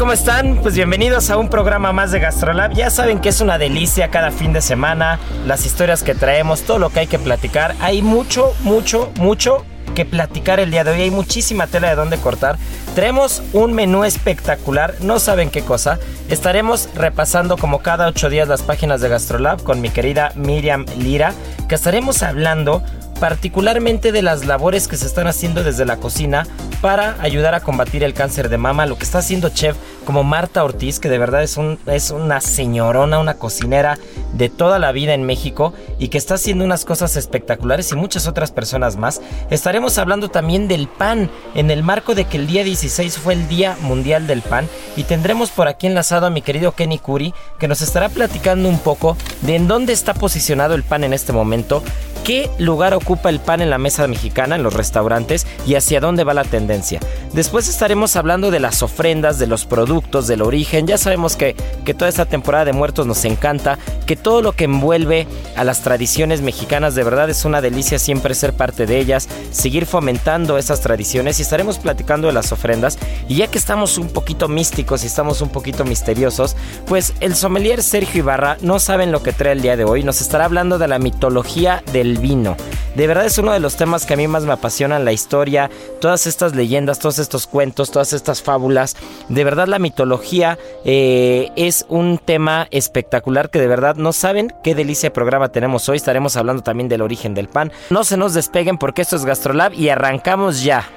¿Cómo están? Pues bienvenidos a un programa más de GastroLab. Ya saben que es una delicia cada fin de semana, las historias que traemos, todo lo que hay que platicar. Hay mucho, mucho, mucho que platicar el día de hoy. Hay muchísima tela de dónde cortar. Tenemos un menú espectacular, no saben qué cosa. Estaremos repasando como cada ocho días las páginas de GastroLab con mi querida Miriam Lira, que estaremos hablando particularmente de las labores que se están haciendo desde la cocina para ayudar a combatir el cáncer de mama, lo que está haciendo chef como Marta Ortiz, que de verdad es, un, es una señorona, una cocinera de toda la vida en México y que está haciendo unas cosas espectaculares y muchas otras personas más. Estaremos hablando también del pan en el marco de que el día 16 fue el Día Mundial del Pan y tendremos por aquí enlazado a mi querido Kenny Curi que nos estará platicando un poco de en dónde está posicionado el pan en este momento, qué lugar ocupa el pan en la mesa mexicana, en los restaurantes y hacia dónde va la tendencia. Después estaremos hablando de las ofrendas, de los productos, del origen. Ya sabemos que, que toda esta temporada de muertos nos encanta, que todo lo que envuelve a las tradiciones mexicanas de verdad es una delicia siempre ser parte de ellas, seguir fomentando esas tradiciones y estaremos platicando de las ofrendas. Y ya que estamos un poquito místicos y estamos un poquito misteriosos, pues el sommelier Sergio Ibarra no saben lo que trae el día de hoy, nos estará hablando de la mitología del vino. De verdad es uno de los temas que a mí más me apasionan, la historia, todas estas leyendas, todos estos cuentos, todas estas fábulas. De verdad la mitología eh, es un tema espectacular que de verdad no saben qué delicia de programa tenemos hoy. Estaremos hablando también del origen del pan. No se nos despeguen porque esto es Gastrolab y arrancamos ya.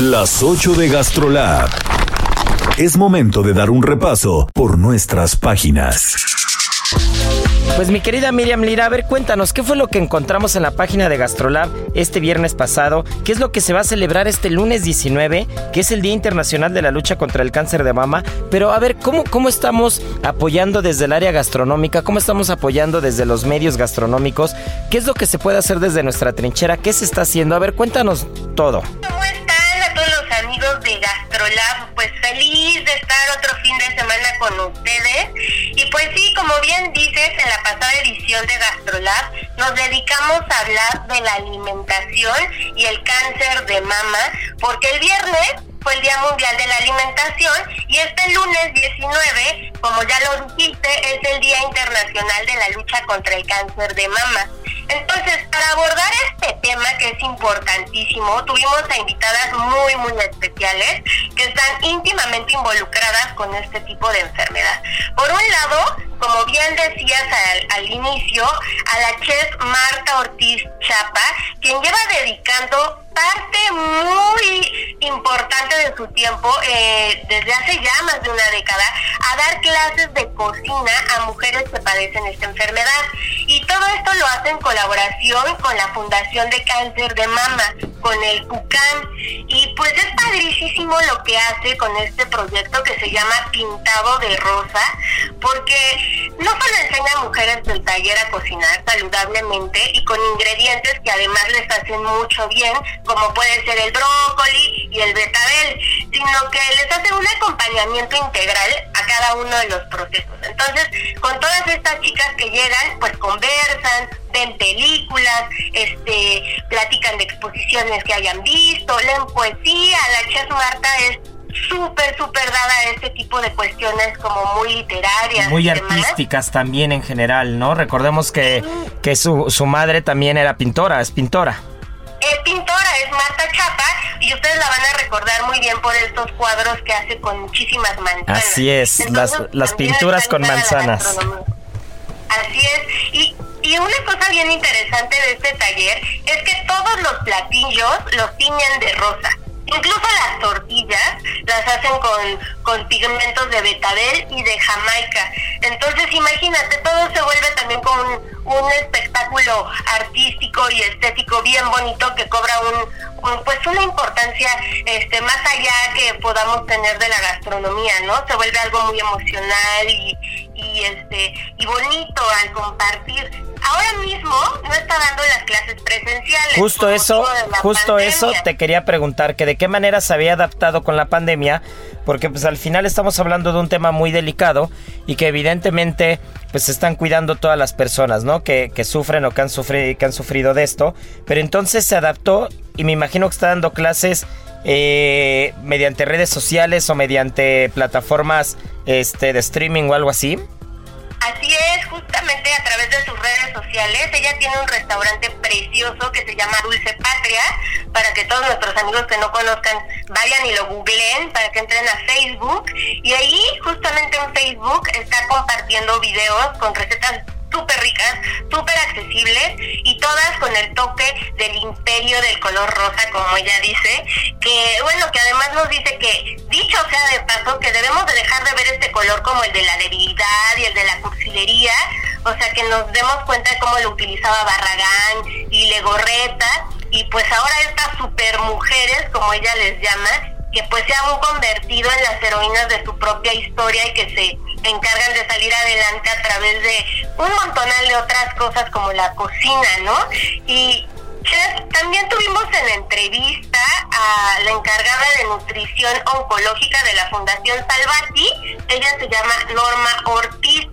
Las 8 de GastroLab. Es momento de dar un repaso por nuestras páginas. Pues mi querida Miriam Lira, a ver, cuéntanos, ¿qué fue lo que encontramos en la página de Gastrolab este viernes pasado? ¿Qué es lo que se va a celebrar este lunes 19, que es el Día Internacional de la Lucha contra el Cáncer de Mama? Pero a ver, ¿cómo, cómo estamos apoyando desde el área gastronómica? ¿Cómo estamos apoyando desde los medios gastronómicos? ¿Qué es lo que se puede hacer desde nuestra trinchera? ¿Qué se está haciendo? A ver, cuéntanos todo. ¿Cómo están a todos los amigos de Gastrolab? Pues feliz de estar otro fin de semana con ustedes. Y pues sí, como bien dices, en la pasada edición de Gastrolab nos dedicamos a hablar de la alimentación y el cáncer de mama, porque el viernes fue el Día Mundial de la Alimentación y este lunes 19, como ya lo dijiste, es el Día Internacional de la Lucha contra el Cáncer de Mama. Entonces, para abordar este tema que es importantísimo, tuvimos a invitadas muy, muy especiales que están íntimamente involucradas con este tipo de enfermedad. Por un lado, como bien decías al, al inicio, a la chef Marta Ortiz Chapa, quien lleva dedicando parte muy importante de su tiempo, eh, desde hace ya más de una década, a dar clases de cocina a mujeres que padecen esta enfermedad. Y todo esto lo hace en colaboración con la Fundación de Cáncer de Mama, con el PUCAM. Y pues es padrísimo lo que hace con este proyecto que se llama Pintado de Rosa, porque no solo enseña a mujeres del taller a cocinar saludablemente y con ingredientes que además les hacen mucho bien, como puede ser el brócoli y el betabel, sino que les hace un acompañamiento integral a cada uno de los procesos. Entonces, con todas estas chicas que llegan, pues conversan, ven películas, este, platican de exposiciones que hayan visto, leen poesía, la chef Marta es súper, súper dada a este tipo de cuestiones como muy literarias. Muy artísticas también en general, ¿no? Recordemos que, que su, su madre también era pintora, es pintora. Es pintora, es Marta Chapa, y ustedes la van a recordar muy bien por estos cuadros que hace con muchísimas manzanas. Así es, las, las pinturas con manzanas. Así es, y, y una cosa bien interesante de este taller es que todos los platillos los tiñen de rosa. Incluso las tortillas las hacen con, con pigmentos de betabel y de jamaica. Entonces imagínate, todo se vuelve también como un, un espectáculo artístico y estético bien bonito que cobra un, pues una importancia este más allá que podamos tener de la gastronomía, ¿no? Se vuelve algo muy emocional y, y este y bonito al compartir. Ahora mismo no está dando las clases presenciales. Justo eso, justo eso te quería preguntar que de qué manera se había adaptado con la pandemia, porque pues al final estamos hablando de un tema muy delicado y que evidentemente pues se están cuidando todas las personas, ¿no? Que, que sufren o que han, sufrido, que han sufrido de esto, pero entonces se adaptó y me imagino que está dando clases eh, mediante redes sociales o mediante plataformas este, de streaming o algo así. Así es, justamente a través de sus redes sociales. Ella tiene un restaurante precioso que se llama Dulce Patria, para que todos nuestros amigos que no conozcan vayan y lo googleen, para que entren a Facebook. Y ahí, justamente en Facebook, está compartiendo videos con recetas súper ricas, súper accesibles y todas con el toque del imperio del color rosa, como ella dice, que bueno, que además nos dice que, dicho sea de paso, que debemos de dejar de ver este color como el de la debilidad y el de la cursilería, o sea, que nos demos cuenta de cómo lo utilizaba Barragán y Legorreta, y pues ahora estas super mujeres, como ella les llama, que pues se han convertido en las heroínas de su propia historia y que se encargan de salir adelante a través de un montonal de otras cosas como la cocina, ¿no? Y también tuvimos en entrevista a la encargada de nutrición oncológica de la Fundación Salvati, ella se llama Norma Ortiz,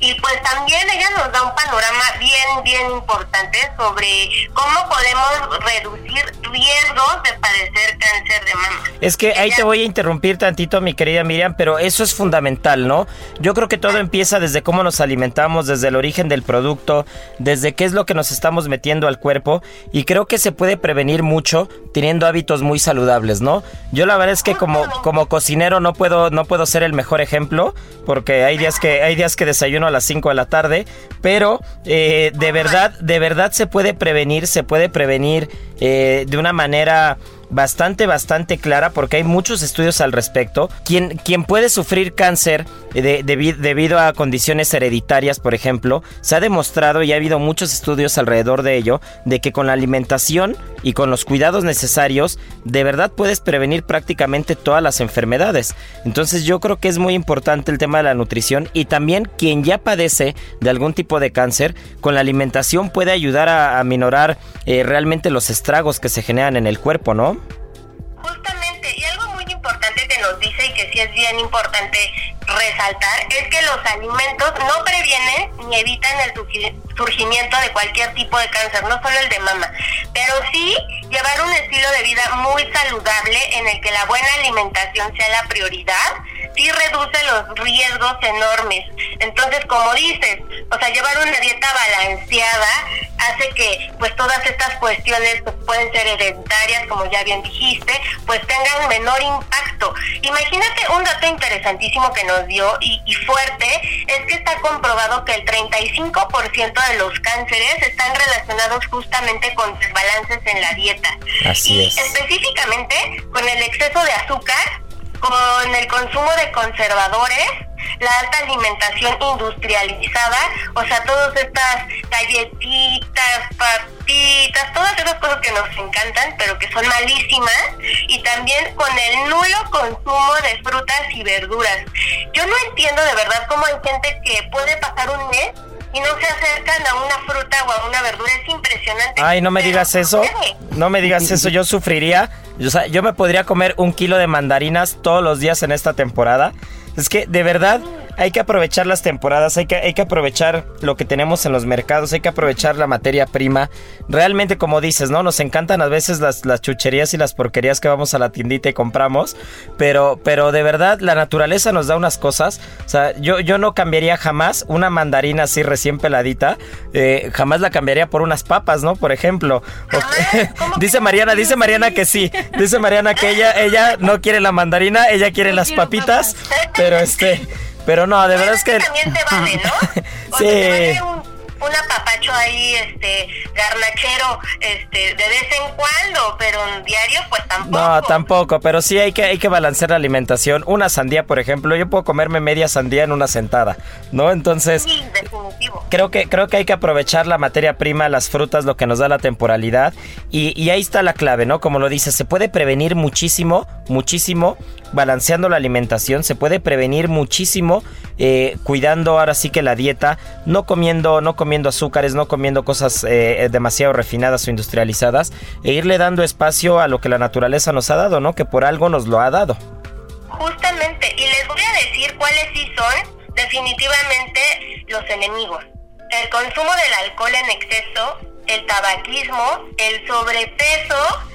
y pues también ella nos da un panorama bien, bien importante sobre cómo podemos reducir riesgos de padecer cáncer de mama. Es que ahí te voy a interrumpir tantito, mi querida Miriam, pero eso es fundamental, ¿no? Yo creo que todo empieza desde cómo nos alimentamos, desde el origen del producto, desde qué es lo que nos estamos metiendo al cuerpo, y creo que se puede prevenir mucho teniendo hábitos muy saludables, ¿no? Yo la verdad es que como, como cocinero no puedo, no puedo ser el mejor ejemplo, porque hay días que, hay días que desayuno a las 5 de la tarde, pero eh, de verdad, de verdad se puede prevenir, se puede prevenir eh, de una manera bastante, bastante clara porque hay muchos estudios al respecto. Quien, quien puede sufrir cáncer de, debido a condiciones hereditarias, por ejemplo, se ha demostrado y ha habido muchos estudios alrededor de ello, de que con la alimentación y con los cuidados necesarios, de verdad puedes prevenir prácticamente todas las enfermedades. Entonces yo creo que es muy importante el tema de la nutrición y también quien ya padece de algún tipo de cáncer, con la alimentación puede ayudar a, minorar eh, realmente los estragos que se generan en el cuerpo, ¿no? Justamente, y algo muy importante que nos dice y que sí es bien importante resaltar es que los alimentos no previenen ni evitan el surgimiento de cualquier tipo de cáncer, no solo el de mama, pero sí llevar un estilo de vida muy saludable en el que la buena alimentación sea la prioridad, sí reduce los riesgos enormes. Entonces, como dices, o sea, llevar una dieta balanceada hace que pues todas estas cuestiones pues, pueden ser hereditarias, como ya bien dijiste, pues tengan menor impacto. Imagínate un dato interesantísimo que nos dio y, fuerte, es que está comprobado que el 35% de los cánceres están relacionados justamente con desbalances en la dieta. Así y es. específicamente con el exceso de azúcar, con el consumo de conservadores, la alta alimentación industrializada, o sea, todas estas galletitas, papitas, todas esas cosas que nos encantan, pero que son malísimas, y también con el nulo consumo de frutas y verduras. Yo no entiendo de verdad cómo hay gente que puede pasar un mes y no se acercan a una fruta o a una verdura. Es impresionante. Ay, no me digas eso. No me digas eso. Yo sufriría. O sea, yo me podría comer un kilo de mandarinas todos los días en esta temporada. Es que de verdad hay que aprovechar las temporadas, hay que, hay que aprovechar lo que tenemos en los mercados, hay que aprovechar la materia prima. Realmente, como dices, ¿no? Nos encantan a veces las, las chucherías y las porquerías que vamos a la tiendita y compramos, pero, pero de verdad la naturaleza nos da unas cosas. O sea, yo, yo no cambiaría jamás una mandarina así recién peladita, eh, jamás la cambiaría por unas papas, ¿no? Por ejemplo. dice Mariana, dice Mariana que sí, dice Mariana que ella, ella no quiere la mandarina, ella quiere las papitas, pero este... Pero no, de verdad es que... También te vale, ¿no? sí un apapacho ahí, este, garnachero, este, de vez en cuando, pero en diario, pues tampoco. No, tampoco, pero sí hay que, hay que balancear la alimentación. Una sandía, por ejemplo, yo puedo comerme media sandía en una sentada, ¿no? Entonces, sí, definitivo. Creo que, creo que hay que aprovechar la materia prima, las frutas, lo que nos da la temporalidad, y, y ahí está la clave, ¿no? Como lo dices, se puede prevenir muchísimo, muchísimo balanceando la alimentación, se puede prevenir muchísimo eh, cuidando ahora sí que la dieta, no comiendo, no comiendo azúcares, no comiendo cosas eh, demasiado refinadas o industrializadas, e irle dando espacio a lo que la naturaleza nos ha dado, ¿no? Que por algo nos lo ha dado. Justamente, y les voy a decir cuáles sí son definitivamente los enemigos. El consumo del alcohol en exceso, el tabaquismo, el sobrepeso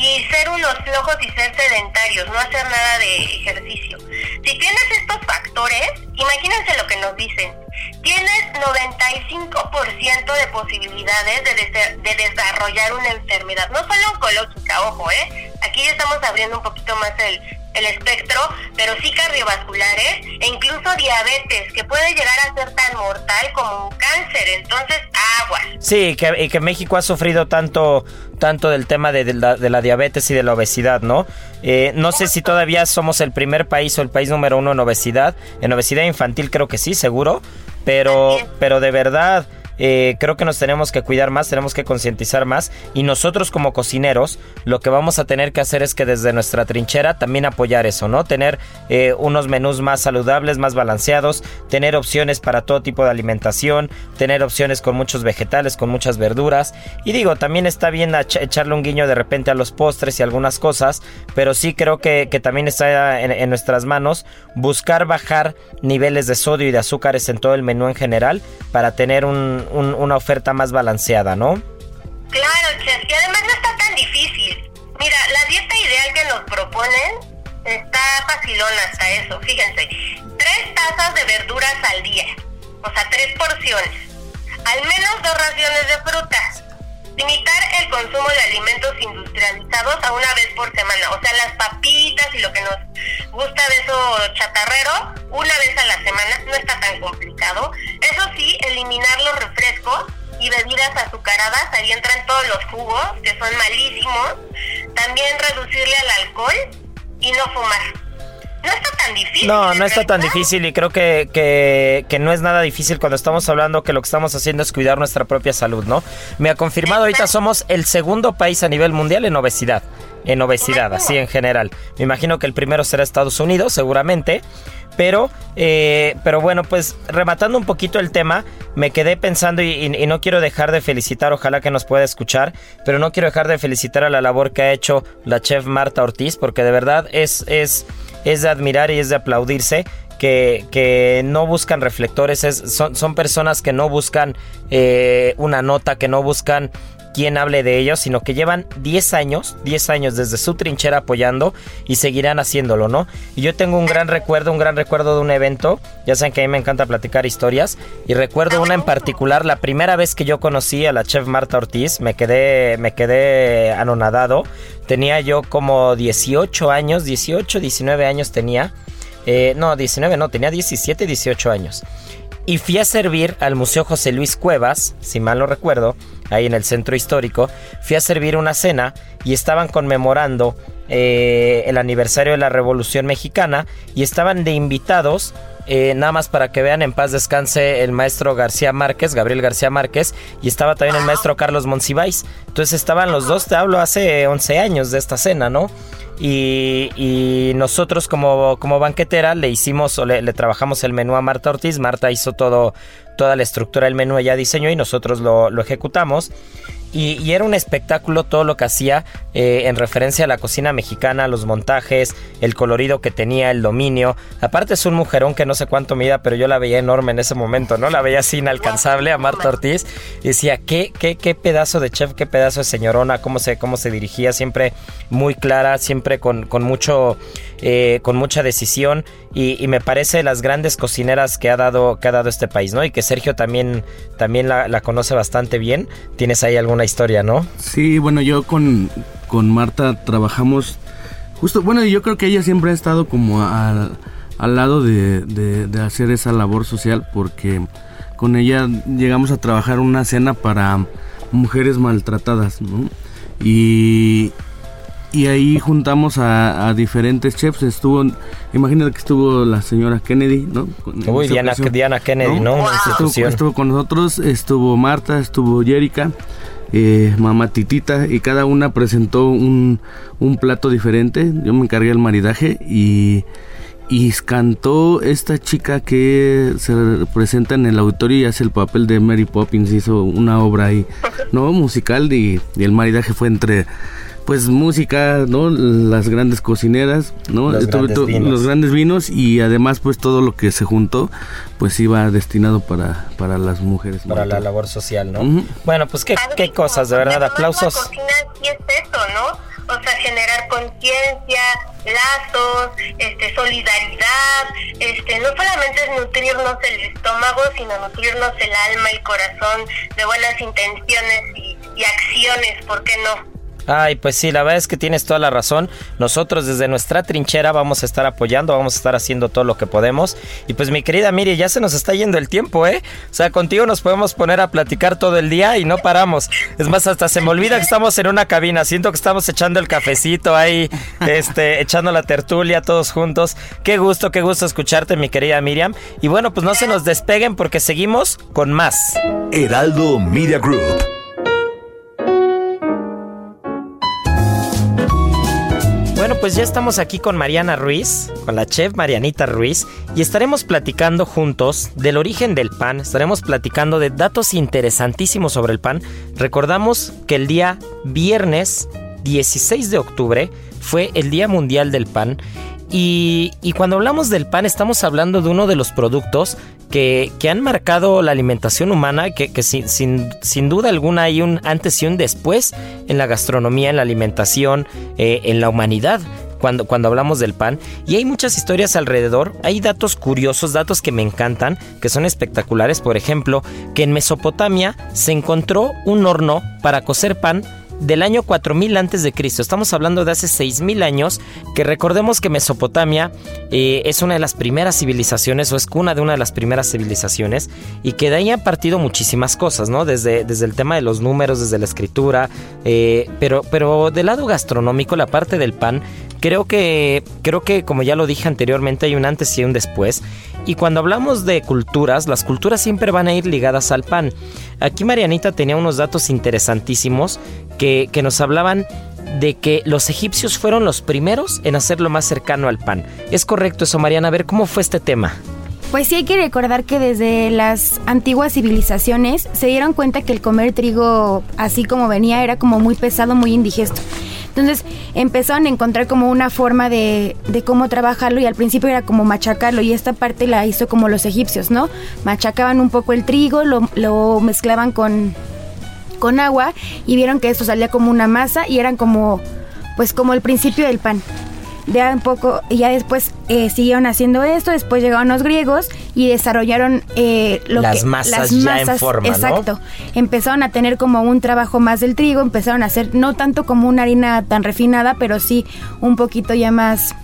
y ser unos flojos y ser sedentarios, no hacer nada de ejercicio. Si tienes estos factores, imagínense lo que nos dicen. Tienes 95% de posibilidades de, de, desarrollar una enfermedad, no solo oncológica, ojo, ¿eh? Aquí ya estamos abriendo un poquito más el, espectro, pero sí cardiovasculares e incluso diabetes, que puede llegar a ser tan mortal como un cáncer. Entonces, agua. Sí, que, y que México ha sufrido tanto, tanto del tema de, la, diabetes y de la obesidad, ¿no? Eh, no sé si todavía somos el primer país o el país número uno en obesidad. En obesidad infantil creo que sí, seguro. Pero, pero de verdad eh, creo que nos tenemos que cuidar más, tenemos que concientizar más y nosotros como cocineros lo que vamos a tener que hacer es que desde nuestra trinchera también apoyar eso, ¿no? Tener eh, unos menús más saludables, más balanceados, tener opciones para todo tipo de alimentación, tener opciones con muchos vegetales, con muchas verduras y digo, también está bien echarle un guiño de repente a los postres y algunas cosas, pero sí creo que, también está en, nuestras manos buscar bajar niveles de sodio y de azúcares en todo el menú en general para tener un, una oferta más balanceada, ¿no? Claro, chef, y además no está tan difícil. Mira, la dieta ideal que nos proponen está facilona hasta eso, fíjense. Tres tazas de verduras al día, o sea, tres porciones. Al menos dos raciones de frutas. Limitar el consumo de alimentos industrializados a una vez por semana. O sea, las papitas y lo que nos gusta de eso chatarrero, una vez a la semana, no está tan complicado. Eso sí, eliminar refrescos y bebidas azucaradas, ahí entran todos los jugos, que son malísimos. También reducirle al alcohol y no fumar. No está tan difícil. No, no está tan difícil y creo que, que, no es nada difícil cuando estamos hablando que lo que estamos haciendo es cuidar nuestra propia salud, ¿no? Me ha confirmado ahorita somos el segundo país a nivel mundial en obesidad. En obesidad, así en general. Me imagino que el primero será Estados Unidos, seguramente. Pero, eh, pero bueno, pues rematando un poquito el tema, me quedé pensando y, no quiero dejar de felicitar, ojalá que nos pueda escuchar, pero no quiero dejar de felicitar a la labor que ha hecho la chef Marta Ortiz, porque de verdad es, es, es de admirar y es de aplaudirse. Que, que, no buscan reflectores, son, son, personas que no buscan eh, una nota, que no buscan quien hable de ellos, sino que llevan 10 años, 10 años desde su trinchera apoyando y seguirán haciéndolo, ¿no? Y yo tengo un gran recuerdo, un gran recuerdo de un evento, ya saben que a mí me encanta platicar historias, y recuerdo una en particular, la primera vez que yo conocí a la chef Marta Ortiz, me quedé, me quedé anonadado, tenía yo como 18 años, 18, 19 años tenía, eh, no, 19 no, tenía 17, 18 años. Y fui a servir al Museo José Luis Cuevas, si mal no recuerdo, ahí en el centro histórico, fui a servir una cena y estaban conmemorando eh, el aniversario de la Revolución Mexicana y estaban de invitados eh, nada más para que vean en paz descanse el maestro García Márquez, Gabriel García Márquez, y estaba también el maestro Carlos Monsiváis. Entonces estaban los dos, te hablo hace 11 años de esta cena, ¿no? Y, nosotros como, como banquetera le hicimos o le, trabajamos el menú a Marta Ortiz. Marta hizo todo, toda la estructura del menú, ella diseñó y nosotros lo, ejecutamos. Y, era un espectáculo todo lo que hacía eh, en referencia a la cocina mexicana, los montajes, el colorido que tenía, el dominio. Aparte es un mujerón que no sé cuánto mida, pero yo la veía enorme en ese momento, ¿no? La veía así inalcanzable a Marta Ortiz. Y decía, qué, qué, qué pedazo de chef, qué pedazo de señorona, cómo se, cómo se dirigía, siempre muy clara, siempre con, con mucho, eh, con mucha decisión. Y, me parece las grandes cocineras que ha dado, que ha dado este país, ¿no? Y que Sergio también, también la, la conoce bastante bien. ¿Tienes ahí alguna historia, no? Sí, bueno, yo con, con Marta trabajamos justo, bueno, yo creo que ella siempre ha estado como al, al lado de, de, hacer esa labor social porque con ella llegamos a trabajar una cena para mujeres maltratadas, ¿no? Y, y ahí juntamos a, diferentes chefs. Estuvo, imagínate que estuvo la señora Kennedy, ¿no? Uy, Diana, Kennedy, ¿no? Estuvo, con nosotros, estuvo Marta, estuvo Jerica, eh, mamá Titita, y cada una presentó un, un plato diferente. Yo me encargué del maridaje y y cantó esta chica que se presenta en el auditorio y hace el papel de Mary Poppins, hizo una obra ahí, ¿no? Musical y el maridaje fue entre pues música, ¿no? Las grandes cocineras, ¿no? Los, grandes, vinos. y además pues todo lo que se juntó pues iba destinado para, para las mujeres. Para la labor social, ¿no? Bueno, pues qué, qué cosas, de verdad, aplausos. La cocina sí es eso, ¿no? O sea, generar conciencia, lazos, este, solidaridad, este, no solamente es nutrirnos el estómago, sino nutrirnos el alma, el corazón de buenas intenciones y, y acciones, ¿por qué no? Ay, pues sí, la verdad es que tienes toda la razón. Nosotros desde nuestra trinchera vamos a estar apoyando, vamos a estar haciendo todo lo que podemos. Y pues mi querida Miri, ya se nos está yendo el tiempo, ¿eh? O sea, contigo nos podemos poner a platicar todo el día y no paramos. Es más, hasta se me olvida que estamos en una cabina. Siento que estamos echando el cafecito ahí, este, echando la tertulia todos juntos. Qué gusto, qué gusto escucharte, mi querida Miriam. Y bueno, pues no se nos despeguen porque seguimos con más. Heraldo Media Group. Pues ya estamos aquí con Mariana Ruiz, con la chef Marianita Ruiz, y estaremos platicando juntos del origen del pan, estaremos platicando de datos interesantísimos sobre el pan. Recordamos que el día viernes 16 de octubre fue el Día Mundial del Pan y, cuando hablamos del pan estamos hablando de uno de los productos que, han marcado la alimentación humana, que, que sin, sin, duda alguna hay un antes y un después en la gastronomía, en la alimentación, eh, en la humanidad. Cuando, cuando, hablamos del pan. Y hay muchas historias alrededor. Hay datos curiosos, datos que me encantan, que son espectaculares. Por ejemplo, que en Mesopotamia se encontró un horno para cocer pan del año 4000 antes de Cristo. Estamos hablando de hace 6000 años, que recordemos que Mesopotamia eh, es una de las primeras civilizaciones o es cuna de una de las primeras civilizaciones y que de ahí han partido muchísimas cosas, ¿no? Desde, desde el tema de los números, desde la escritura, eh, pero, pero del lado gastronómico, la parte del pan, creo que, creo que como ya lo dije anteriormente, hay un antes y un después. Y cuando hablamos de culturas, las culturas siempre van a ir ligadas al pan. Aquí Marianita tenía unos datos interesantísimos que, nos hablaban de que los egipcios fueron los primeros en hacerlo más cercano al pan. ¿Es correcto eso, Mariana? A ver, ¿cómo fue este tema? Pues sí hay que recordar que desde las antiguas civilizaciones se dieron cuenta que el comer trigo así como venía era como muy pesado, muy indigesto. Entonces empezaron a encontrar como una forma de, de, cómo trabajarlo y al principio era como machacarlo y esta parte la hizo como los egipcios, ¿no? Machacaban un poco el trigo, lo mezclaban con, con agua y vieron que esto salía como una masa y eran como, pues como el principio del pan de un poco, ya después eh, siguieron haciendo esto, después llegaron los griegos y desarrollaron eh, lo las masas las masas, ya en forma, exacto. Empezaron a tener como un trabajo más del trigo, empezaron a hacer no tanto como una harina tan refinada, pero sí un poquito ya más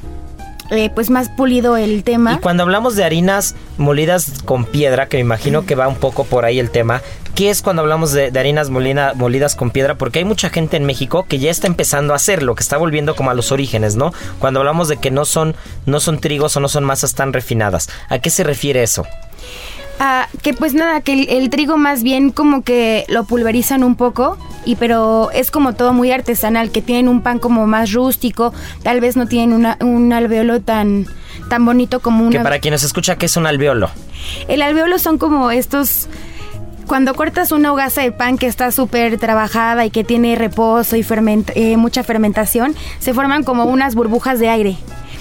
eh, pues más pulido el tema. Y cuando hablamos de harinas molidas con piedra, que me imagino que va un poco por ahí el tema, ¿qué es cuando hablamos de, harinas molidas con piedra? Porque hay mucha gente en México que ya está empezando a hacerlo, que está volviendo como a los orígenes, ¿no? Cuando hablamos de que no son, no son trigos o no son masas tan refinadas. ¿A qué se refiere eso? Ah, que pues nada, que el, trigo más bien como que lo pulverizan un poco, y pero es como todo muy artesanal, que tienen un pan como más rústico, tal vez no tienen una, un alveolo tan, tan bonito como una... Que para quienes escucha, ¿qué es un alveolo? El alveolo son como estos cuando cortas una hogaza de pan que está súper trabajada y que tiene reposo y eh, mucha fermentación, se forman como unas burbujas de aire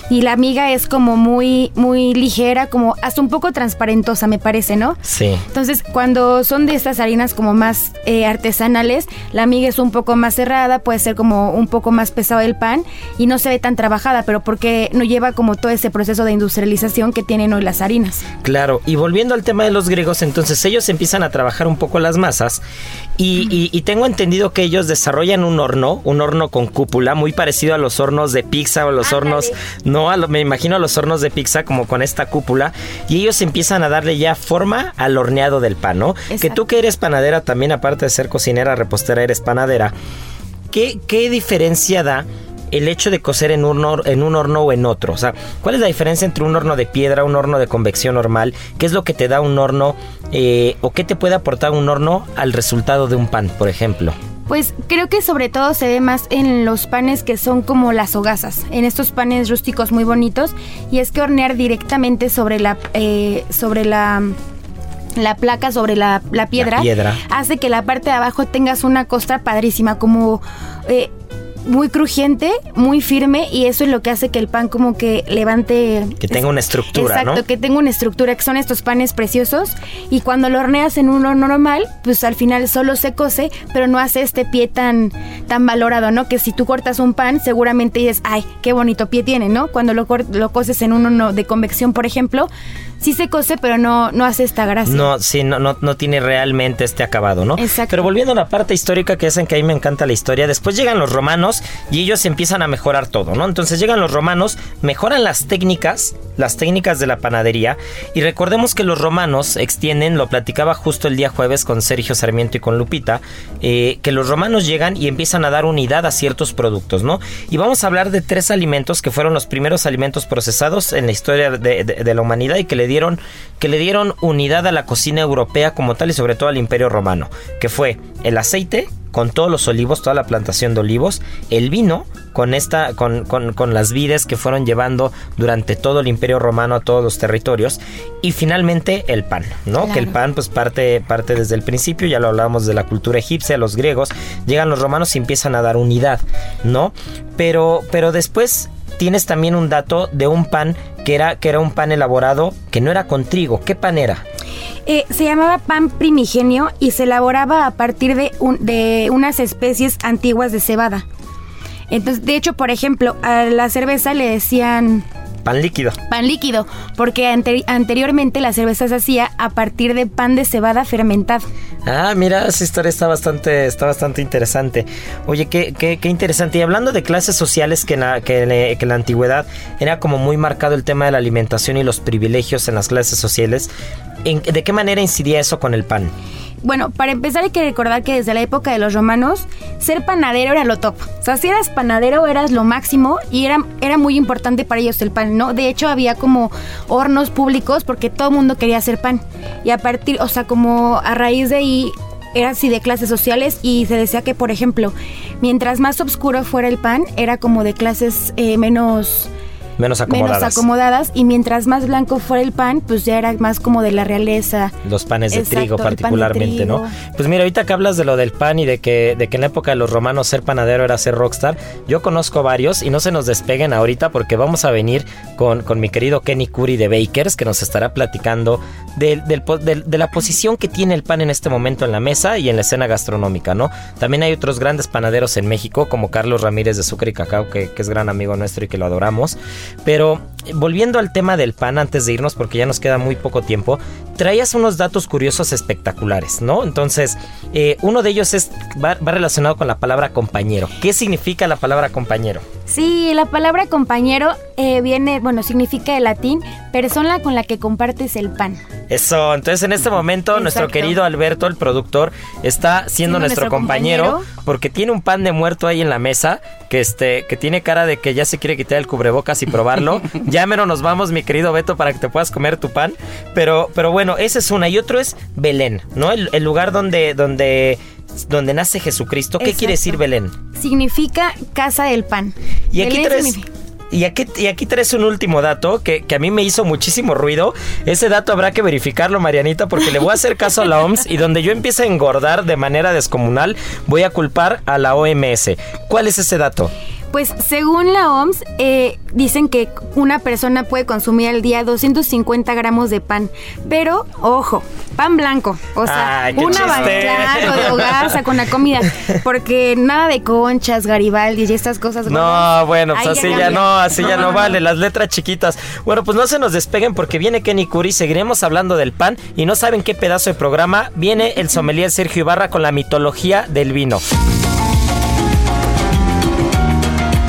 y la miga es como muy, muy ligera, como hasta un poco transparentosa, me parece, ¿no? Sí. Entonces, cuando son de estas harinas como más eh, artesanales, la miga es un poco más cerrada, puede ser como un poco más pesado el pan y no se ve tan trabajada, pero porque no lleva como todo ese proceso de industrialización que tienen hoy las harinas. Claro, y volviendo al tema de los griegos, entonces ellos empiezan a trabajar un poco las masas y, tengo entendido que ellos desarrollan un horno, un horno con cúpula, muy parecido a los hornos de pizza o los hornos no me imagino a los hornos de pizza como con esta cúpula y ellos empiezan a darle ya forma al horneado del pan, ¿no? Que tú que eres panadera también, aparte de ser cocinera, repostera, eres panadera. ¿Qué, qué diferencia da? el hecho de cocer en un, en un horno o en otro? O sea, ¿cuál es la diferencia entre un horno de piedra, un horno de convección normal? ¿Qué es lo que te da un horno eh, o qué te puede aportar un horno al resultado de un pan, por ejemplo? Pues creo que sobre todo se ve más en los panes que son como las hogazas, en estos panes rústicos muy bonitos. Y es que hornear directamente sobre la, eh, sobre la la placa sobre la, piedra, hace que la parte de abajo tengas una costra padrísima, como eh, muy crujiente, muy firme y eso es lo que hace que el pan como que levante... Que tenga una estructura, Exacto, que tenga una estructura, que son estos panes preciosos y cuando lo horneas en un horno normal, pues al final solo se cose, pero no hace este pie tan, tan valorado, ¿no? Que si tú cortas un pan, seguramente dices, ay, qué bonito pie tiene, ¿no? Cuando lo, lo coces en un horno de convección, por ejemplo, sí se cose, pero no, no hace esta gracia. No, sí, no, no, no tiene realmente este acabado, ¿no? Exacto. Pero volviendo a la parte histórica, que es en que a mí me encanta la historia, después llegan los romanos y ellos empiezan a mejorar todo, ¿no? Entonces llegan los romanos, mejoran las técnicas, las técnicas de la panadería, y recordemos que los romanos extienden, lo platicaba justo el día jueves con Sergio Sarmiento y con Lupita, eh, que los romanos llegan y empiezan a dar unidad a ciertos productos, ¿no? Y vamos a hablar de tres alimentos que fueron los primeros alimentos procesados en la historia de, de la humanidad y que le dieron, que le dieron unidad a la cocina europea como tal y sobre todo al imperio romano, que fue el aceite, con todos los olivos, toda la plantación de olivos, el vino con esta, con, con, las vides que fueron llevando durante todo el Imperio Romano a todos los territorios, y finalmente el pan, ¿no? Que el pan, pues parte, parte desde el principio, ya lo hablábamos de la cultura egipcia, los griegos, llegan los romanos y empiezan a dar unidad, ¿no? Pero, pero después tienes también un dato de un pan que era, que era un pan elaborado que no era con trigo. ¿Qué pan era? Eh, se llamaba pan primigenio y se elaboraba a partir de, de unas especies antiguas de cebada. Entonces, de hecho, por ejemplo, a la cerveza le decían Pan líquido. Pan líquido, porque anteriormente la cerveza se hacía a partir de pan de cebada fermentado. Ah, mira, esa historia está bastante, está bastante interesante. Oye, qué, qué, qué interesante. Y hablando de clases sociales, que en, la, que, en la antigüedad era como muy marcado el tema de la alimentación y los privilegios en las clases sociales, ¿de qué manera incidía eso con el pan? bueno, para empezar hay que recordar que desde la época de los romanos, ser panadero era lo top. O sea, si eras panadero eras lo máximo y era, era muy importante para ellos el pan, ¿no? De hecho, había como hornos públicos porque todo el mundo quería hacer pan. Y a partir, o sea, como a raíz de ahí era así de clases sociales y se decía que, por ejemplo, mientras más oscuro fuera el pan, era como de clases eh, menos menos acomodadas. Menos acomodadas y mientras más blanco fuera el pan, pues ya era más como de la realeza. Los panes de trigo particularmente, ¿no? Pues mira, ahorita que hablas de lo del pan y de que, de que en la época de los romanos ser panadero era ser rockstar, yo conozco varios y no se nos despeguen ahorita porque vamos a venir con, con mi querido Kenny Curry de Bakers que nos estará platicando de, de, la posición que tiene el pan en este momento en la mesa y en la escena gastronómica, ¿no? También hay otros grandes panaderos en México como Carlos Ramírez de Sucre y Cacao que, que es gran amigo nuestro y que lo adoramos. Pero volviendo al tema del pan antes de irnos, porque ya nos queda muy poco tiempo, traías unos datos curiosos espectaculares, ¿no? Entonces, eh, uno de ellos es, va, relacionado con la palabra compañero. ¿Qué significa la palabra compañero? Sí, la palabra compañero eh, viene, bueno, significa el latín persona con la que compartes el pan. Eso, entonces en este momento nuestro querido Alberto, el productor, está siendo, nuestro, compañero, porque tiene un pan de muerto ahí en la mesa que este que tiene cara de que ya se quiere quitar el cubrebocas y probarlo. ya menos nos vamos, mi querido Beto, para que te puedas comer tu pan. Pero pero bueno, esa es una y otro es Belén, ¿no? El, lugar donde donde donde nace Jesucristo. ¿Qué quiere decir Belén? Significa casa del pan. Y aquí traes y aquí, y aquí traes un último dato que, que, a mí me hizo muchísimo ruido. Ese dato habrá que verificarlo, Marianita, porque le voy a hacer caso a la OMS y donde yo empiece a engordar de manera descomunal, voy a culpar a la OMS. ¿Cuál es ese dato? Pues según la OMS, eh, dicen que una persona puede consumir al día 250 gramos de pan. Pero, ojo, pan blanco. O sea, una blanco de hogaza con la comida. Porque nada de conchas, Garibaldi y estas cosas. No, bueno, pues así ya, no, así ya no vale. Las letras chiquitas. Bueno, pues no se nos despeguen porque viene Kenny Curi. Seguiremos hablando del pan. Y no saben qué pedazo de programa. Viene el sommelier Sergio Ibarra con la mitología del vino.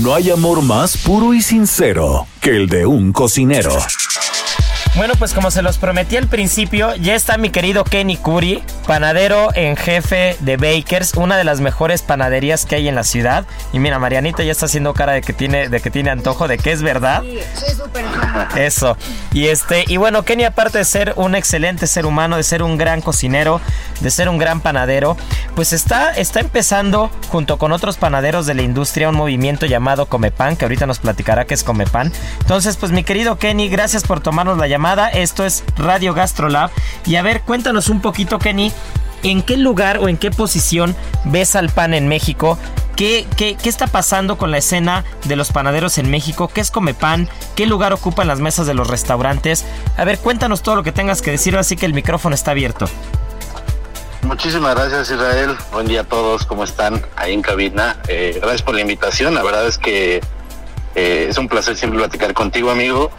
No hay amor más puro y sincero que el de un cocinero. Bueno, pues como se los prometí al principio, ya está mi querido Kenny Curry, panadero en jefe de Bakers, una de las mejores panaderías que hay en la ciudad. Y mira, Marianita ya está haciendo cara de que tiene, de que tiene antojo, de que es verdad. Sí, soy súper Eso. Y este, y bueno, Kenny, aparte de ser un excelente ser humano, de ser un gran cocinero, de ser un gran panadero, pues está, está empezando junto con otros panaderos de la industria un movimiento llamado Comepan, que ahorita nos platicará qué es Comepan. Entonces, pues mi querido Kenny, gracias por tomarnos la llamada. Esto es Radio Gastrolab. Y a ver, cuéntanos un poquito, Kenny, ¿en qué lugar o en qué posición ves al pan en México? ¿Qué, qué, qué está pasando con la escena de los panaderos en México? ¿Qué es Comepan? ¿Qué lugar ocupan las mesas de los restaurantes? A ver, cuéntanos todo lo que tengas que decir, así que el micrófono está abierto. Muchísimas gracias Israel, buen día a todos, ¿cómo están ahí en cabina? Eh, gracias por la invitación, la verdad es que eh, es un placer siempre platicar contigo amigo.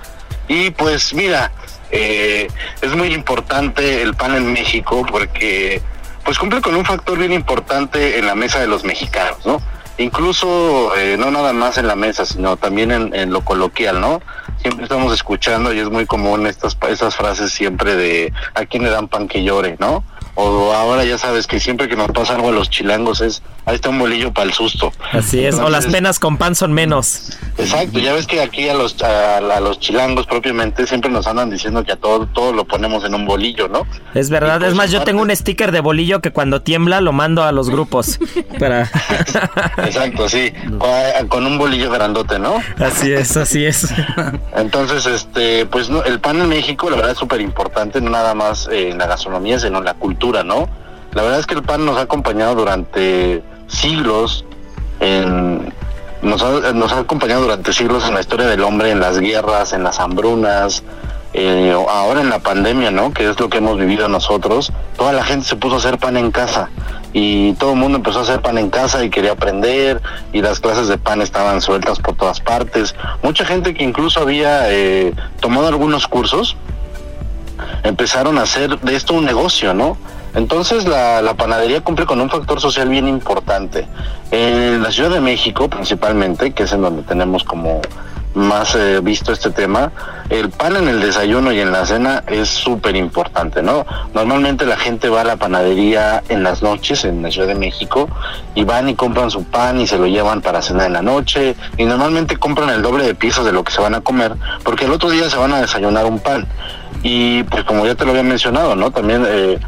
Y pues mira, eh, es muy importante el pan en México porque pues cumple con un factor bien importante en la mesa de los mexicanos, ¿no? Incluso eh, no nada más en la mesa, sino también en, lo coloquial, ¿no? Siempre estamos escuchando y es muy común estas esas frases siempre de a quién le dan pan que llore, ¿no? O ahora ya sabes que siempre que nos pasa algo a los chilangos es ahí está un bolillo para el susto. Así es, Entonces, o las penas con pan son menos. Exacto, ya ves que aquí a los a, a, los chilangos propiamente siempre nos andan diciendo que a todo todo lo ponemos en un bolillo, ¿no? Es verdad, es más, yo tengo un sticker de bolillo que cuando tiembla lo mando a los grupos para Exacto, sí, con, con un bolillo grandote, ¿no? Así es, así es. Entonces, este, pues no, el pan en México la verdad es súper importante, no nada más eh, en la gastronomía, sino en la cultura ¿no? La verdad es que el pan nos ha acompañado durante siglos, en, nos, ha, acompañado durante siglos en la historia del hombre, en las guerras, en las hambrunas, eh, ahora en la pandemia, ¿no? Que es lo que hemos vivido nosotros. Toda la gente se puso a hacer pan en casa y todo el mundo empezó a hacer pan en casa y quería aprender y las clases de pan estaban sueltas por todas partes. Mucha gente que incluso había eh, tomado algunos cursos empezaron a hacer de esto un negocio, ¿no? Entonces la, la, panadería cumple con un factor social bien importante. En la Ciudad de México principalmente, que es en donde tenemos como más eh, visto este tema, el pan en el desayuno y en la cena es súper importante, ¿no? Normalmente la gente va a la panadería en las noches en la Ciudad de México y van y compran su pan y se lo llevan para cenar en la noche y normalmente compran el doble de piezas de lo que se van a comer porque el otro día se van a desayunar un pan. Y pues como ya te lo había mencionado, ¿no? También eh,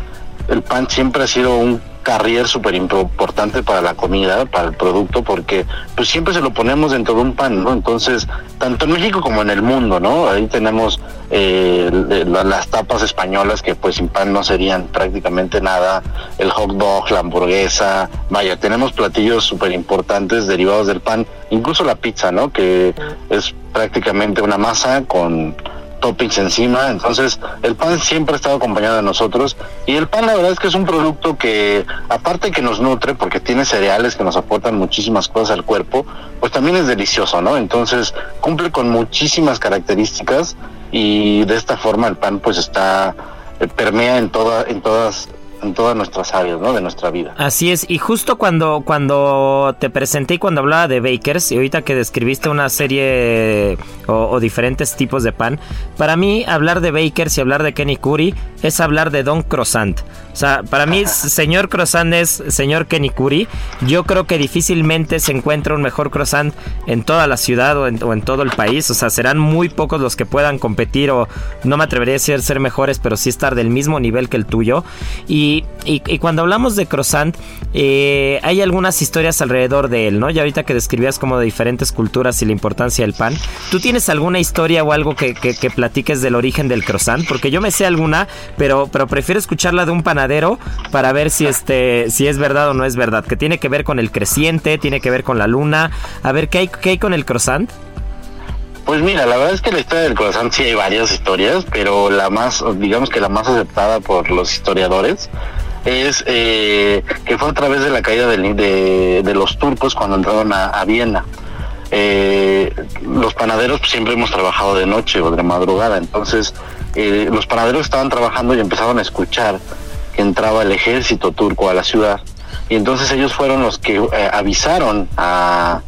el pan siempre ha sido un carrier súper importante para la comida, para el producto, porque pues siempre se lo ponemos dentro de un pan, ¿no? Entonces, tanto en México como en el mundo, ¿no? Ahí tenemos eh, las tapas españolas que pues sin pan no serían prácticamente nada, el hot dog, la hamburguesa, vaya, tenemos platillos súper importantes derivados del pan, incluso la pizza, ¿no? Que es prácticamente una masa con toppings encima, entonces el pan siempre ha estado acompañado de nosotros y el pan la verdad es que es un producto que aparte que nos nutre porque tiene cereales que nos aportan muchísimas cosas al cuerpo, pues también es delicioso, ¿no? Entonces cumple con muchísimas características y de esta forma el pan pues está eh, permea en toda en todas en todas nuestras áreas, ¿no? De nuestra vida. Así es, y justo cuando, cuando te presenté y cuando hablaba de bakers, y ahorita que describiste una serie o, diferentes tipos de pan, para mí hablar de bakers y hablar de Kenny Curry es hablar de Don Croissant. O sea, para mí, señor croissant es señor Kenny Curry. Yo creo que difícilmente se encuentra un mejor croissant en toda la ciudad o en, todo el país. O sea, serán muy pocos los que puedan competir o no me atrevería a decir ser mejores, pero sí estar del mismo nivel que el tuyo. Y, cuando hablamos de croissant, eh, hay algunas historias alrededor de él, ¿no? Ya ahorita que describías como de diferentes culturas y la importancia del pan. ¿Tú tienes alguna historia o algo que, que platiques del origen del croissant? Porque yo me sé alguna, pero, pero prefiero escucharla de un panadero para ver si este si es verdad o no es verdad, que tiene que ver con el creciente, tiene que ver con la luna. A ver, ¿qué hay, qué hay con el croissant? Pues mira, la verdad es que la historia del croissant sí hay varias historias, pero la más, digamos que la más aceptada por los historiadores es eh, que fue a través de la caída de, los turcos cuando entraron a, Viena. Eh, los panaderos siempre hemos trabajado de noche o de madrugada, entonces eh, los panaderos estaban trabajando y empezaron a escuchar que entraba el ejército turco a la ciudad. Y entonces ellos fueron los que avisaron a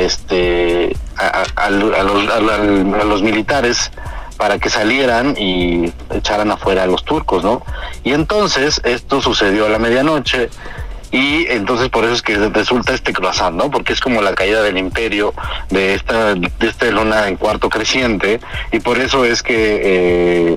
este a, los, militares para que salieran y echaran afuera a los turcos, ¿no? Y entonces esto sucedió a la medianoche y entonces por eso es que resulta este croissant, ¿no? Porque es como la caída del imperio de esta de esta luna en cuarto creciente y por eso es que eh,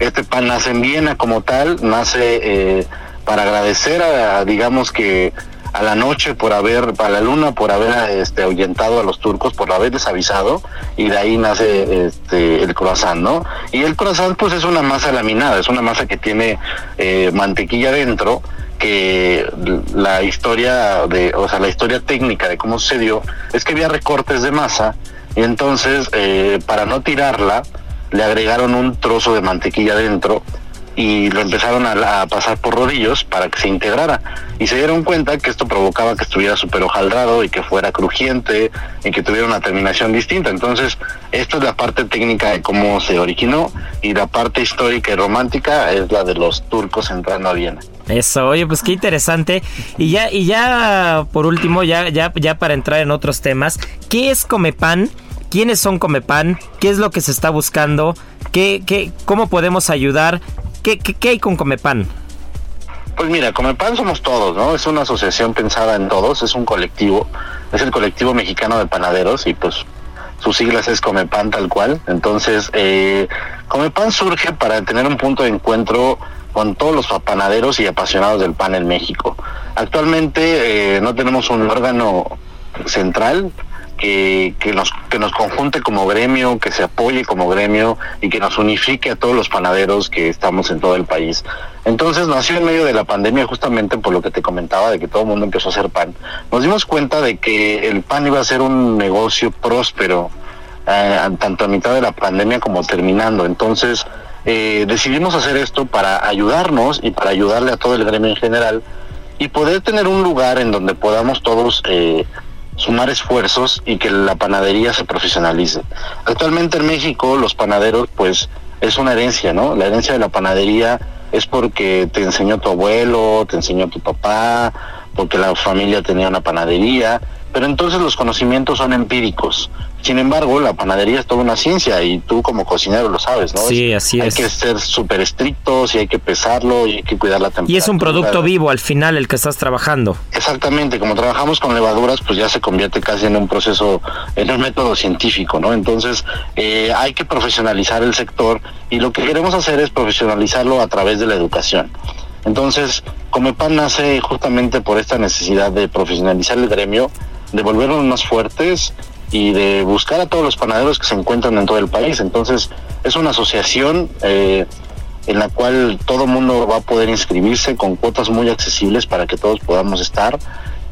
este pan nace en Viena como tal, nace eh, para agradecer a, digamos que a la noche por haber, para la luna por haber este, ahuyentado a los turcos, por haberles avisado, y de ahí nace este, el croissant, ¿no? Y el croissant pues es una masa laminada, es una masa que tiene eh, mantequilla dentro, que la historia de, o sea, la historia técnica de cómo sucedió es que había recortes de masa, y entonces eh, para no tirarla, le agregaron un trozo de mantequilla dentro y lo empezaron a, pasar por rodillos para que se integrara. Y se dieron cuenta que esto provocaba que estuviera súper hojaldrado y que fuera crujiente y que tuviera una terminación distinta. Entonces, esta es la parte técnica de cómo se originó y la parte histórica y romántica es la de los turcos entrando a Viena. Eso, oye, pues qué interesante. Y ya, y ya por último, ya, ya, ya para entrar en otros temas, ¿qué es Comepan? quiénes son Comepan, qué es lo que se está buscando, qué, qué, cómo podemos ayudar, qué, qué, hay con Comepan. Pues mira, Comepan somos todos, ¿no? Es una asociación pensada en todos, es un colectivo, es el colectivo mexicano de panaderos y pues sus siglas es Comepan tal cual. Entonces, eh, Comepan surge para tener un punto de encuentro con todos los panaderos y apasionados del pan en México. Actualmente eh, no tenemos un órgano central, que, que, nos, que nos conjunte como gremio, que se apoye como gremio y que nos unifique a todos los panaderos que estamos en todo el país. Entonces nació en medio de la pandemia justamente por lo que te comentaba de que todo el mundo empezó a hacer pan. Nos dimos cuenta de que el pan iba a ser un negocio próspero, eh, tanto a mitad de la pandemia como terminando. Entonces eh, decidimos hacer esto para ayudarnos y para ayudarle a todo el gremio en general y poder tener un lugar en donde podamos todos eh, sumar esfuerzos y que la panadería se profesionalice. Actualmente en México los panaderos pues es una herencia, ¿no? La herencia de la panadería es porque te enseñó tu abuelo, te enseñó tu papá, porque la familia tenía una panadería, pero entonces los conocimientos son empíricos. Sin embargo, la panadería es toda una ciencia y tú como cocinero lo sabes, ¿no? Sí, así es. Hay que ser súper estrictos y hay que pesarlo y hay que cuidar la temperatura. Y es un producto vivo al final el que estás trabajando. Exactamente, como trabajamos con levaduras, pues ya se convierte casi en un proceso, en un método científico, ¿no? Entonces, eh, hay que profesionalizar el sector y lo que queremos hacer es profesionalizarlo a través de la educación. Entonces, Comepan nace justamente por esta necesidad de profesionalizar el gremio, de volvernos más fuertes y de buscar a todos los panaderos que se encuentran en todo el país. Entonces, es una asociación eh, en la cual todo mundo va a poder inscribirse con cuotas muy accesibles para que todos podamos estar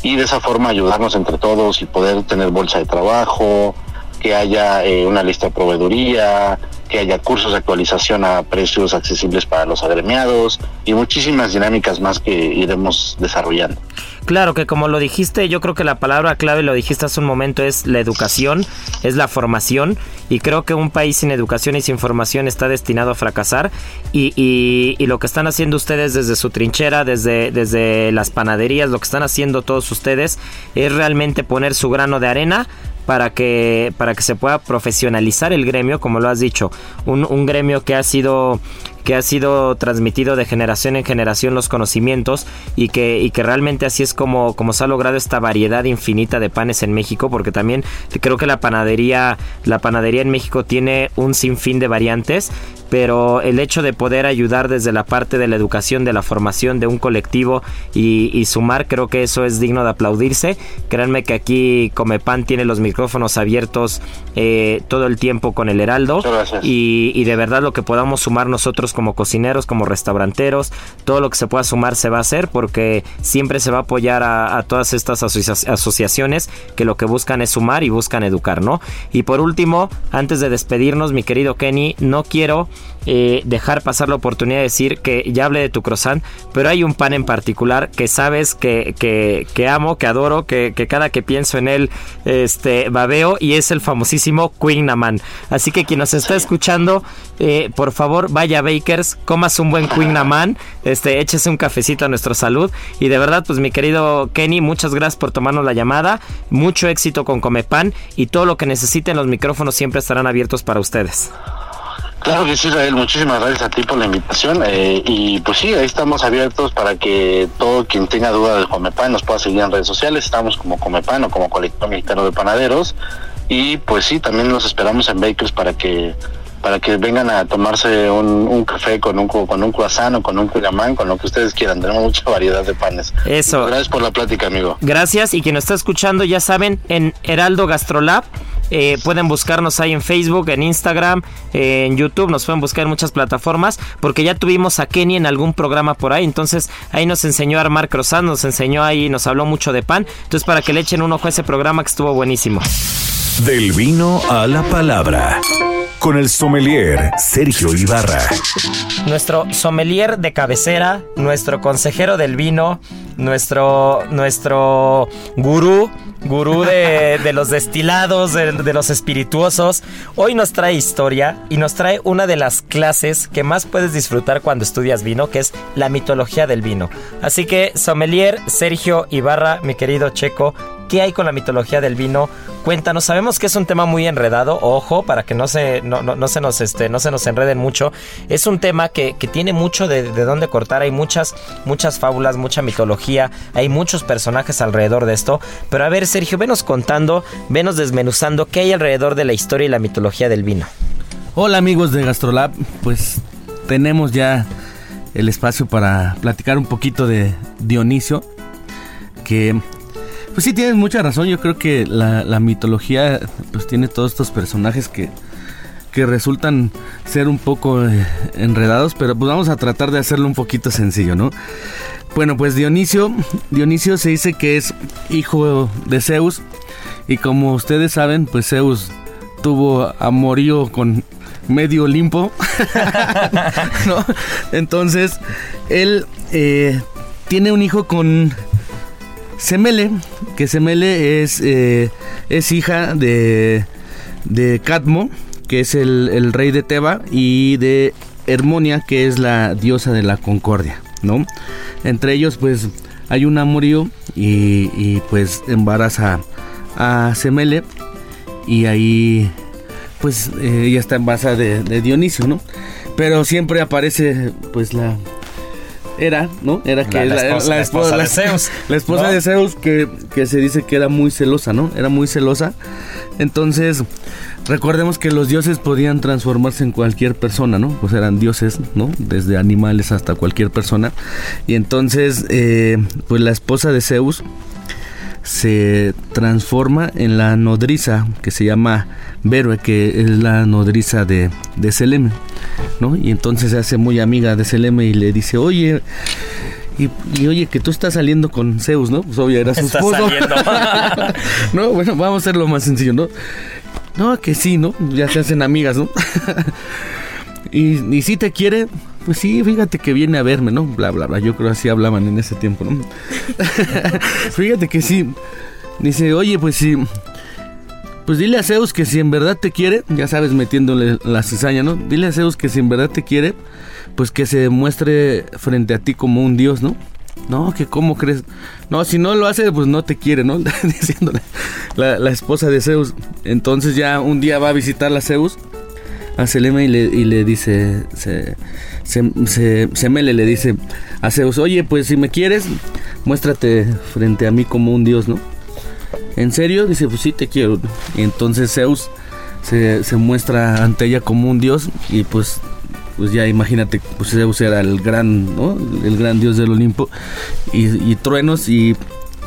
y de esa forma ayudarnos entre todos y poder tener bolsa de trabajo, que haya eh, una lista de proveeduría, que haya cursos de actualización a precios accesibles para los agremiados y muchísimas dinámicas más que iremos desarrollando. Claro que como lo dijiste, yo creo que la palabra clave, lo dijiste hace un momento, es la educación, es la formación y creo que un país sin educación y sin formación está destinado a fracasar y, y, lo que están haciendo ustedes desde su trinchera, desde, desde las panaderías, lo que están haciendo todos ustedes es realmente poner su grano de arena para que, para que se pueda profesionalizar el gremio, como lo has dicho, un, un gremio que ha sido que ha sido transmitido de generación en generación los conocimientos y que, y que realmente así es como, como se ha logrado esta variedad infinita de panes en México, porque también creo que la panadería, la panadería en México tiene un sinfín de variantes, pero el hecho de poder ayudar desde la parte de la educación, de la formación de un colectivo y, sumar, creo que eso es digno de aplaudirse. Créanme que aquí Comepan tiene los micrófonos abiertos eh, todo el tiempo con el Heraldo y, y de verdad lo que podamos sumar nosotros como cocineros, como restauranteros, todo lo que se pueda sumar se va a hacer porque siempre se va a apoyar a, todas estas asociaciones que lo que buscan es sumar y buscan educar, ¿no? Y por último, antes de despedirnos, mi querido Kenny, no quiero eh, dejar pasar la oportunidad de decir que ya hablé de tu croissant, pero hay un pan en particular que sabes que, que, amo, que adoro, que, cada que pienso en él este, babeo y es el famosísimo Queen Naman. Así que quien nos está escuchando, eh, por favor vaya a Bakers, comas un buen Queen Naman, este, échese un cafecito a nuestra salud y de verdad pues mi querido Kenny, muchas gracias por tomarnos la llamada, mucho éxito con Comepan y todo lo que necesiten los micrófonos siempre estarán abiertos para ustedes. Claro que sí, Israel, muchísimas gracias a ti por la invitación. Eh, y pues sí, ahí estamos abiertos para que todo quien tenga duda del Comepan nos pueda seguir en redes sociales. Estamos como Comepan o como Colectivo Mexicano de Panaderos. Y pues sí, también nos esperamos en Bakers para que para que vengan a tomarse un, café con un con un croissant o con un culamán, con lo que ustedes quieran. Tenemos mucha variedad de panes. Eso. Gracias por la plática, amigo. Gracias. Y quien nos está escuchando, ya saben, en Heraldo Gastrolab. Eh, pueden buscarnos ahí en Facebook, en Instagram, en YouTube, nos pueden buscar en muchas plataformas, porque ya tuvimos a Kenny en algún programa por ahí, entonces ahí nos enseñó a armar croissant, nos enseñó ahí, nos habló mucho de pan, entonces para que le echen un ojo a ese programa que estuvo buenísimo. Del vino a la palabra con el sommelier Sergio Ibarra. Nuestro sommelier de cabecera, nuestro consejero del vino, nuestro, nuestro gurú, gurú de, los destilados, de, de, los espirituosos. Hoy nos trae historia y nos trae una de las clases que más puedes disfrutar cuando estudias vino, que es la mitología del vino. Así que, sommelier Sergio Ibarra, mi querido Checo, ¿Qué hay con la mitología del vino? Cuéntanos, sabemos que es un tema muy enredado, ojo, para que no se, no, se, nos, este, no se nos enreden mucho. Es un tema que, tiene mucho de, de, dónde cortar, hay muchas, muchas fábulas, mucha mitología, hay muchos personajes alrededor de esto. Pero a ver, Sergio, venos contando, venos desmenuzando qué hay alrededor de la historia y la mitología del vino. Hola amigos de Gastrolab, pues tenemos ya el espacio para platicar un poquito de Dionisio, que pues sí, tienes mucha razón. Yo creo que la, mitología pues tiene todos estos personajes que, que resultan ser un poco eh, enredados, pero pues vamos a tratar de hacerlo un poquito sencillo, ¿no? Bueno, pues Dionisio, Dionisio se dice que es hijo de Zeus y como ustedes saben, pues Zeus tuvo amorío con medio Olimpo, ¿no? Entonces, él eh, tiene un hijo con Semele, que Semele es, eh, es hija de, de Cadmo, que es el, rey de Teba, y de Hermonia, que es la diosa de la concordia, ¿no? Entre ellos, pues, hay un amorío y, pues embaraza a Semele y ahí, pues, eh, ella está embarazada de, de Dionisio, ¿no? Pero siempre aparece, pues, la era, ¿no? Era que la, esposa, de Zeus. La esposa de Zeus que, se dice que era muy celosa, ¿no? Era muy celosa. Entonces, recordemos que los dioses podían transformarse en cualquier persona, ¿no? Pues eran dioses, ¿no? Desde animales hasta cualquier persona. Y entonces, eh, pues la esposa de Zeus se transforma en la nodriza que se llama Verue, que es la nodriza de, de Seleme, ¿no? Y entonces se hace muy amiga de Seleme y le dice, oye, y, oye, que tú estás saliendo con Zeus, ¿no? Pues obvio, era su esposo. no, bueno, vamos a hacerlo más sencillo, ¿no? No, que sí, ¿no? Ya se hacen amigas, ¿no? y, y si te quiere, pues sí, fíjate que viene a verme, ¿no? Bla, bla, bla. Yo creo así hablaban en ese tiempo, ¿no? fíjate que sí. Dice, oye, pues sí. Pues dile a Zeus que si en verdad te quiere, ya sabes, metiéndole la cizaña, ¿no? Dile a Zeus que si en verdad te quiere, pues que se muestre frente a ti como un dios, ¿no? No, que cómo crees. No, si no lo hace, pues no te quiere, ¿no? Diciéndole la, la, esposa de Zeus. Entonces ya un día va a visitar a Zeus, a Selema, y le, y le dice, se, se, le dice a Zeus, oye, pues si me quieres, muéstrate frente a mí como un dios, ¿no? ¿En serio? Dice, pues sí te quiero. Y entonces Zeus se, muestra ante ella como un dios y pues pues ya imagínate, pues Zeus era el gran, ¿no? El gran dios del Olimpo y, y truenos y,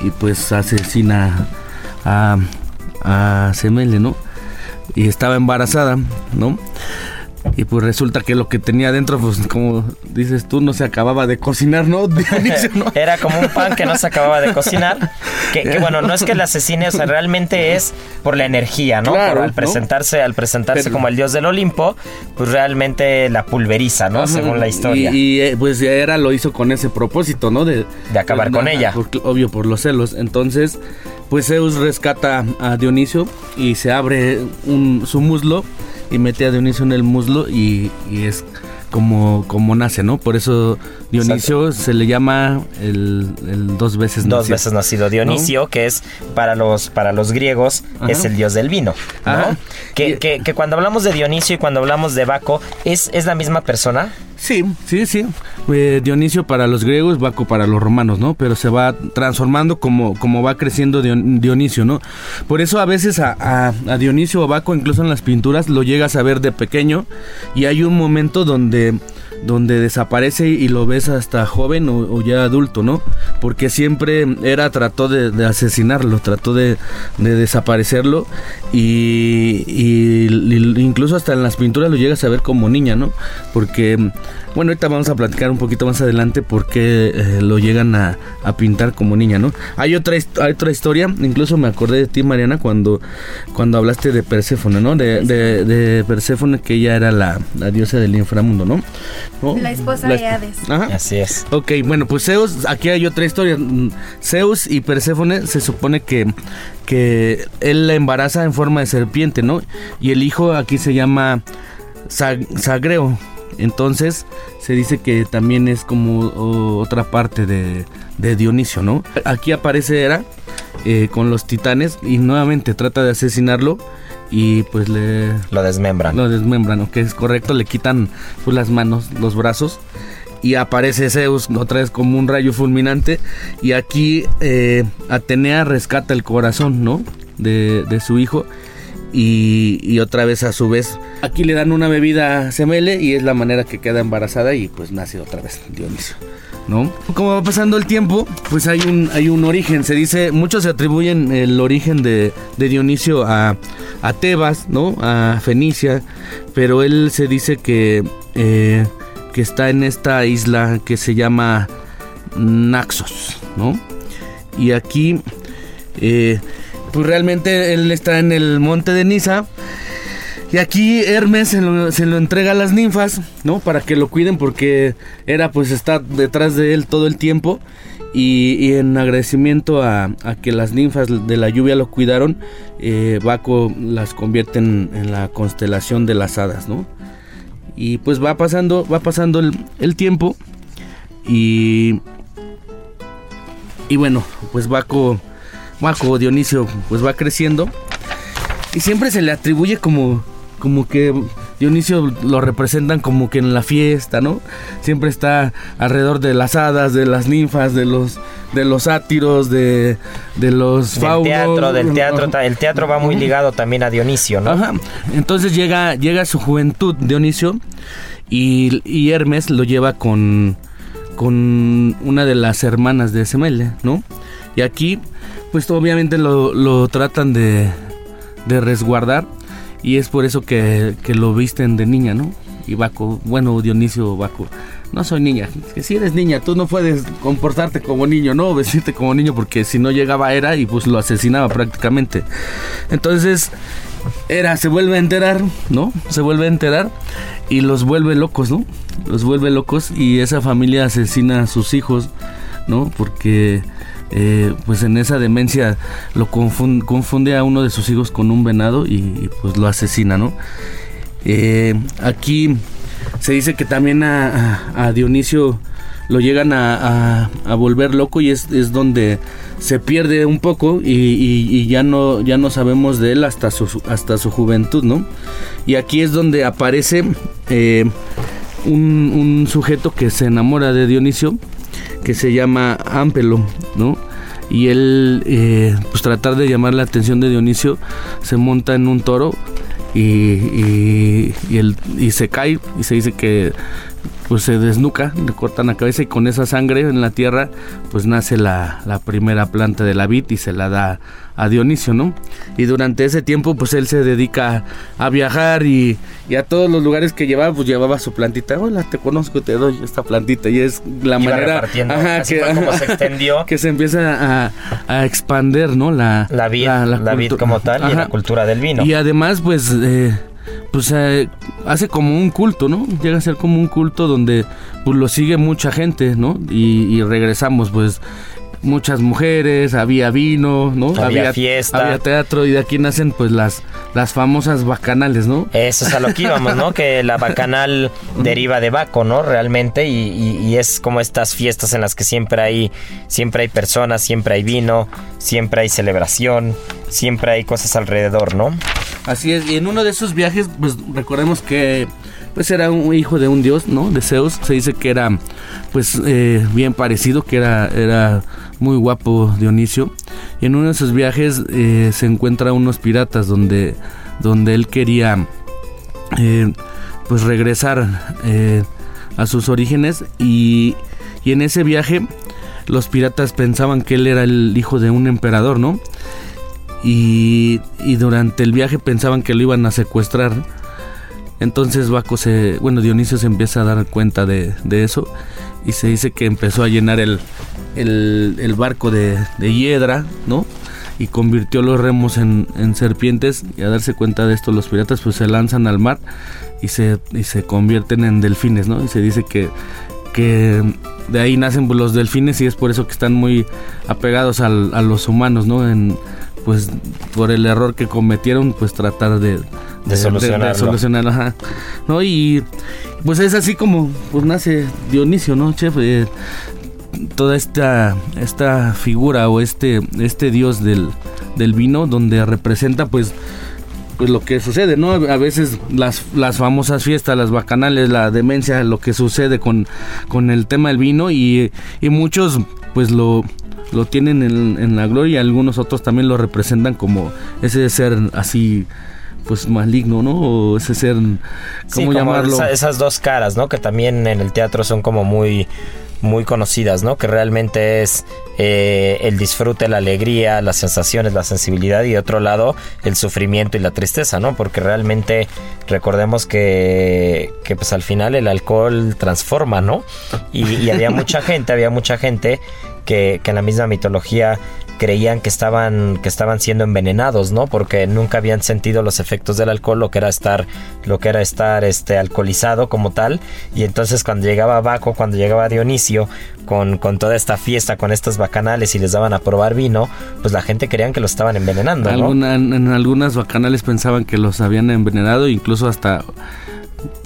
y, pues asesina a, a Semele, ¿no? Y estaba embarazada, ¿no? Y pues resulta que lo que tenía adentro, pues como dices tú, no se acababa de cocinar, ¿no? Dionisio, ¿no? Era como un pan que no se acababa de cocinar. Que, que bueno, no es que la asesine, o sea, realmente es por la energía, ¿no? Claro, por, al presentarse, al presentarse Pero- como el dios del Olimpo, pues realmente la pulveriza, ¿no? Ajá. Según la historia. Y, y, eh, pues ya era, lo hizo con ese propósito, ¿no? De, De acabar con ella. por- obvio, por los celos. Entonces, pues Zeus rescata a Dionisio y se abre un, su muslo y mete a Dionisio en el muslo y, y es como, como nace, ¿no? Por eso Dionisio se le llama el, el dos veces Dos nacido. veces nacido Dionisio, que es para los, para los griegos, Ajá. es el dios del vino. ¿no? Que, que- que cuando hablamos de Dionisio y cuando hablamos de Baco, ¿es, es la misma persona? Sí, sí, sí. Eh, Dionisio para los griegos, Baco para los romanos, ¿no? Pero se va transformando como, como va creciendo Dion- Dionisio, ¿no? Por eso a veces a, a- a Dionisio o Baco, incluso en las pinturas, lo llegas a ver de pequeño y hay un momento donde, donde desaparece y lo ves hasta joven o, o ya adulto, ¿no? Porque siempre era, trató de, asesinarlo, trató de, de desaparecerlo y incluso hasta en las pinturas lo llegas a ver como niña, ¿no? Porque, bueno, ahorita vamos a platicar un poquito más adelante por qué eh, lo llegan a, a pintar como niña, ¿no? Hay otra, hay otra historia, incluso me acordé de ti, Mariana, cuando, cuando hablaste de Perséfone, ¿no? De, de, de Perséfone, que ella era la, la diosa del inframundo, ¿no? ¿No? La esposa La de Hades. Ajá. Así es. Ok, bueno, pues Zeus, aquí hay otra historia. Zeus y Perséfone se supone que, que él la embaraza en forma de serpiente, ¿no? Y el hijo aquí se llama Sag- Sagreo. Entonces se dice que también es como o, otra parte de, de Dionisio, ¿no? Aquí aparece Hera eh, con los titanes y nuevamente trata de asesinarlo y pues le, Lo desmembran. lo desmembran, ¿no? que es correcto, le quitan pues, las manos, los brazos y aparece Zeus otra vez como un rayo fulminante y aquí eh, Atenea rescata el corazón, ¿no? De, de su hijo y, y otra vez a su vez aquí le dan una bebida Semele y es la manera que queda embarazada y pues nace otra vez Dionisio. ¿No? Como va pasando el tiempo, pues hay un, hay un origen. Se dice, muchos se atribuyen el origen de, de Dionisio a, a Tebas, ¿no? A Fenicia, pero él se dice que, eh, que está en esta isla que se llama Naxos, ¿no? Y aquí, eh, pues realmente él está en el monte de Nisa. Y aquí Hermes se lo, entrega a las ninfas, ¿no? Para que lo cuiden porque era pues está detrás de él todo el tiempo. Y, en agradecimiento a, que las ninfas de la lluvia lo cuidaron, eh, Baco las convierte en, en la constelación de las hadas, ¿no? Y pues va pasando, va pasando el, el tiempo y... Y bueno, pues Baco, Baco Dionisio pues va creciendo y siempre se le atribuye como como que Dionisio lo representan como que en la fiesta, ¿no? Siempre está alrededor de las hadas, de las ninfas, de los de los sátiros, de, de los Del faunos. teatro, del teatro. El teatro va muy ligado también a Dionisio, ¿no? Ajá. Entonces llega llega su juventud Dionisio y, y Hermes lo lleva con con una de las hermanas de Semele, ¿no? Y aquí pues obviamente lo, lo tratan de, de resguardar y es por eso que, que lo visten de niña, ¿no? Y Baco, bueno, Dionisio Baco, no soy niña, que si eres niña, tú no puedes comportarte como niño, no vestirte como niño, porque si no llegaba era y pues lo asesinaba prácticamente. Entonces, era, se vuelve a enterar, ¿no? Se vuelve a enterar y los vuelve locos, ¿no? Los vuelve locos y esa familia asesina a sus hijos, ¿no? Porque eh, pues en esa demencia lo confunde, a uno de sus hijos con un venado y, pues lo asesina, ¿no? Eh, aquí se dice que también a, Dionisio lo llegan a, volver loco y es, es donde se pierde un poco y, ya no ya no sabemos de él hasta su hasta su juventud no y aquí es donde aparece eh, un, sujeto que se enamora de Dionisio que se llama Ampelo no y él eh, pues tratar de llamar la atención de Dionisio se monta en un toro y, y, y se cae y se dice que pues se desnuca, le cortan la cabeza y con esa sangre en la tierra pues nace la, la, primera planta de la vid y se la da a Dionisio, ¿no? Y durante ese tiempo pues él se dedica a viajar y, a todos los lugares que llevaba pues llevaba su plantita, hola te conozco, te doy esta plantita y es la manera ajá, que, como se extendió que se empieza a, a expander, ¿no? La, la vid, la, vid como tal y la cultura del vino. Y además pues... Eh, pues eh, hace como un culto, ¿no? Llega a ser como un culto donde pues lo sigue mucha gente, ¿no? Y, regresamos, pues muchas mujeres, había vino, ¿no? Había, fiesta. Había teatro y de aquí nacen pues las, las famosas bacanales, ¿no? Eso es a lo que íbamos, ¿no? que la bacanal deriva de Baco, ¿no? Realmente y, y, es como estas fiestas en las que siempre hay, siempre hay personas, siempre hay vino, siempre hay celebración, siempre hay cosas alrededor, ¿no? Así es, y en uno de esos viajes, pues recordemos que pues era un hijo de un dios, ¿no? De Zeus. Se dice que era pues eh, bien parecido, que era, era muy guapo Dionisio. Y en uno de esos viajes eh, se encuentra unos piratas donde, donde él quería eh, pues regresar a sus orígenes y, y en ese viaje los piratas pensaban que él era el hijo de un emperador, ¿no? Y, durante el viaje pensaban que lo iban a secuestrar. Entonces Baco se, bueno, Dionisio se empieza a dar cuenta de, eso y se dice que empezó a llenar el, el, barco de, de, hiedra, ¿no? Y convirtió los remos en, serpientes y a darse cuenta de esto los piratas pues se lanzan al mar y se, y se convierten en delfines, ¿no? Y se dice que, que de ahí nacen los delfines y es por eso que están muy apegados a los humanos, ¿no? En, pues por el error que cometieron, pues tratar de, de, solucionarlo. ¿no? Y pues es así como pues nace Dionisio, ¿no, chef? Eh, toda esta, esta figura o este, este dios del, del vino donde representa pues pues lo que sucede, ¿no? A veces las, las famosas fiestas, las bacanales, la demencia, lo que sucede con, con el tema del vino y, y muchos pues lo, lo tienen en, la gloria, algunos otros también lo representan como ese ser así pues maligno, ¿no? O ese ser, ¿cómo llamarlo? esas dos caras, ¿no? Que también en el teatro son como muy muy conocidas, ¿no? Que realmente es eh, el disfrute, la alegría, las sensaciones, la sensibilidad y de otro lado el sufrimiento y la tristeza, ¿no? Porque realmente recordemos que, que pues al final el alcohol transforma, ¿no? Y, y había mucha gente, había mucha gente que, en la misma mitología creían que estaban que estaban siendo envenenados, ¿no? Porque nunca habían sentido los efectos del alcohol, lo que era estar lo que era estar este alcoholizado como tal, y entonces cuando llegaba Baco, cuando llegaba Dionisio con, con toda esta fiesta, con estos bacanales y les daban a probar vino, pues la gente creían que los estaban envenenando, ¿no? en algunas bacanales pensaban que los habían envenenado, incluso hasta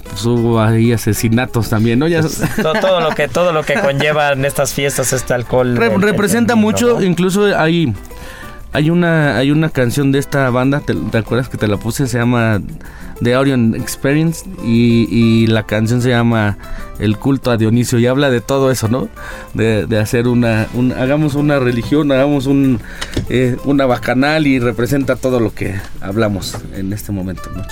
pues, hubo ahí asesinatos también, ¿no? Ya... Pues, todo, lo que todo lo que conllevan estas fiestas, este alcohol. representa mucho, incluso hay hay una hay una canción de esta banda, ¿te, acuerdas que te la puse? Se llama The Orion Experience y, la canción se llama El culto a Dionisio y habla de todo eso, ¿no? De, hacer una, hagamos una religión, hagamos un, eh, una bacanal y representa todo lo que hablamos en este momento, ¿no?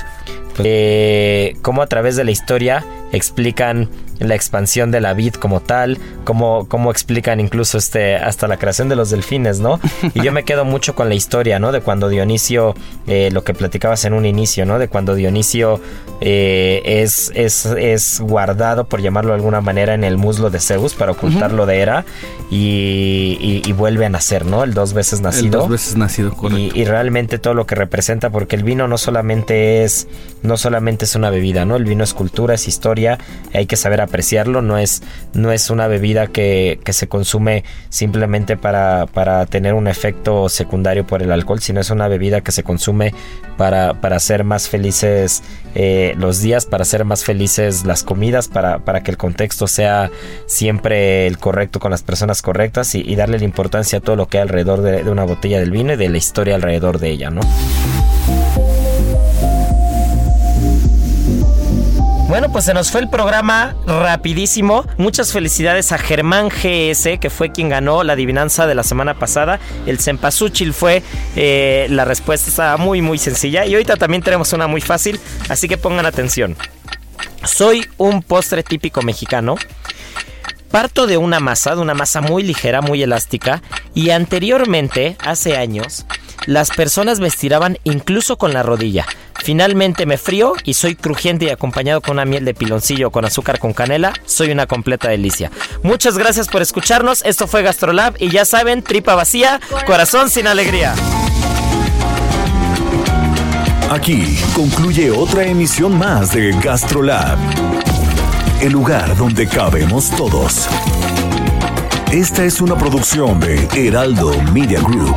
Eh, cómo a través de la historia explican la expansión de la vid como tal, cómo, cómo explican incluso este, hasta la creación de los delfines, ¿no? Y yo me quedo mucho con la historia, ¿no? De cuando Dionisio, eh, lo que platicabas en un inicio, ¿no? De cuando Dionisio eh, es, es, es, guardado, por llamarlo de alguna manera, en el muslo de Zeus para ocultarlo de Hera y, y, vuelve a nacer, ¿no? El dos veces nacido. El dos veces nacido, correcto. Y, y, realmente todo lo que representa, porque el vino no solamente es, no solamente es una bebida, ¿no? El vino es cultura, es historia, hay que saber apreciarlo, no es, no es una bebida que, que se consume simplemente para, para tener un efecto secundario por el alcohol, sino es una bebida que se consume para, para hacer más felices eh, los días, para hacer más felices las comidas, para, para, que el contexto sea siempre el correcto con las personas correctas y, darle la importancia a todo lo que hay alrededor de, de una botella del vino y de la historia alrededor de ella, ¿no? Bueno, pues se nos fue el programa rapidísimo. Muchas felicidades a Germán GS, que fue quien ganó la adivinanza de la semana pasada. El Cempasúchil fue eh, la respuesta muy, muy sencilla. Y ahorita también tenemos una muy fácil, así que pongan atención. Soy un postre típico mexicano. Parto de una masa, de una masa muy ligera, muy elástica, y anteriormente, hace años, las personas me estiraban incluso con la rodilla. Finalmente me frío y soy crujiente y acompañado con una miel de piloncillo con azúcar con canela. Soy una completa delicia. Muchas gracias por escucharnos. Esto fue Gastrolab y ya saben, tripa vacía, corazón sin alegría. Aquí concluye otra emisión más de Gastrolab. El lugar donde cabemos todos. Esta es una producción de Heraldo Media Group.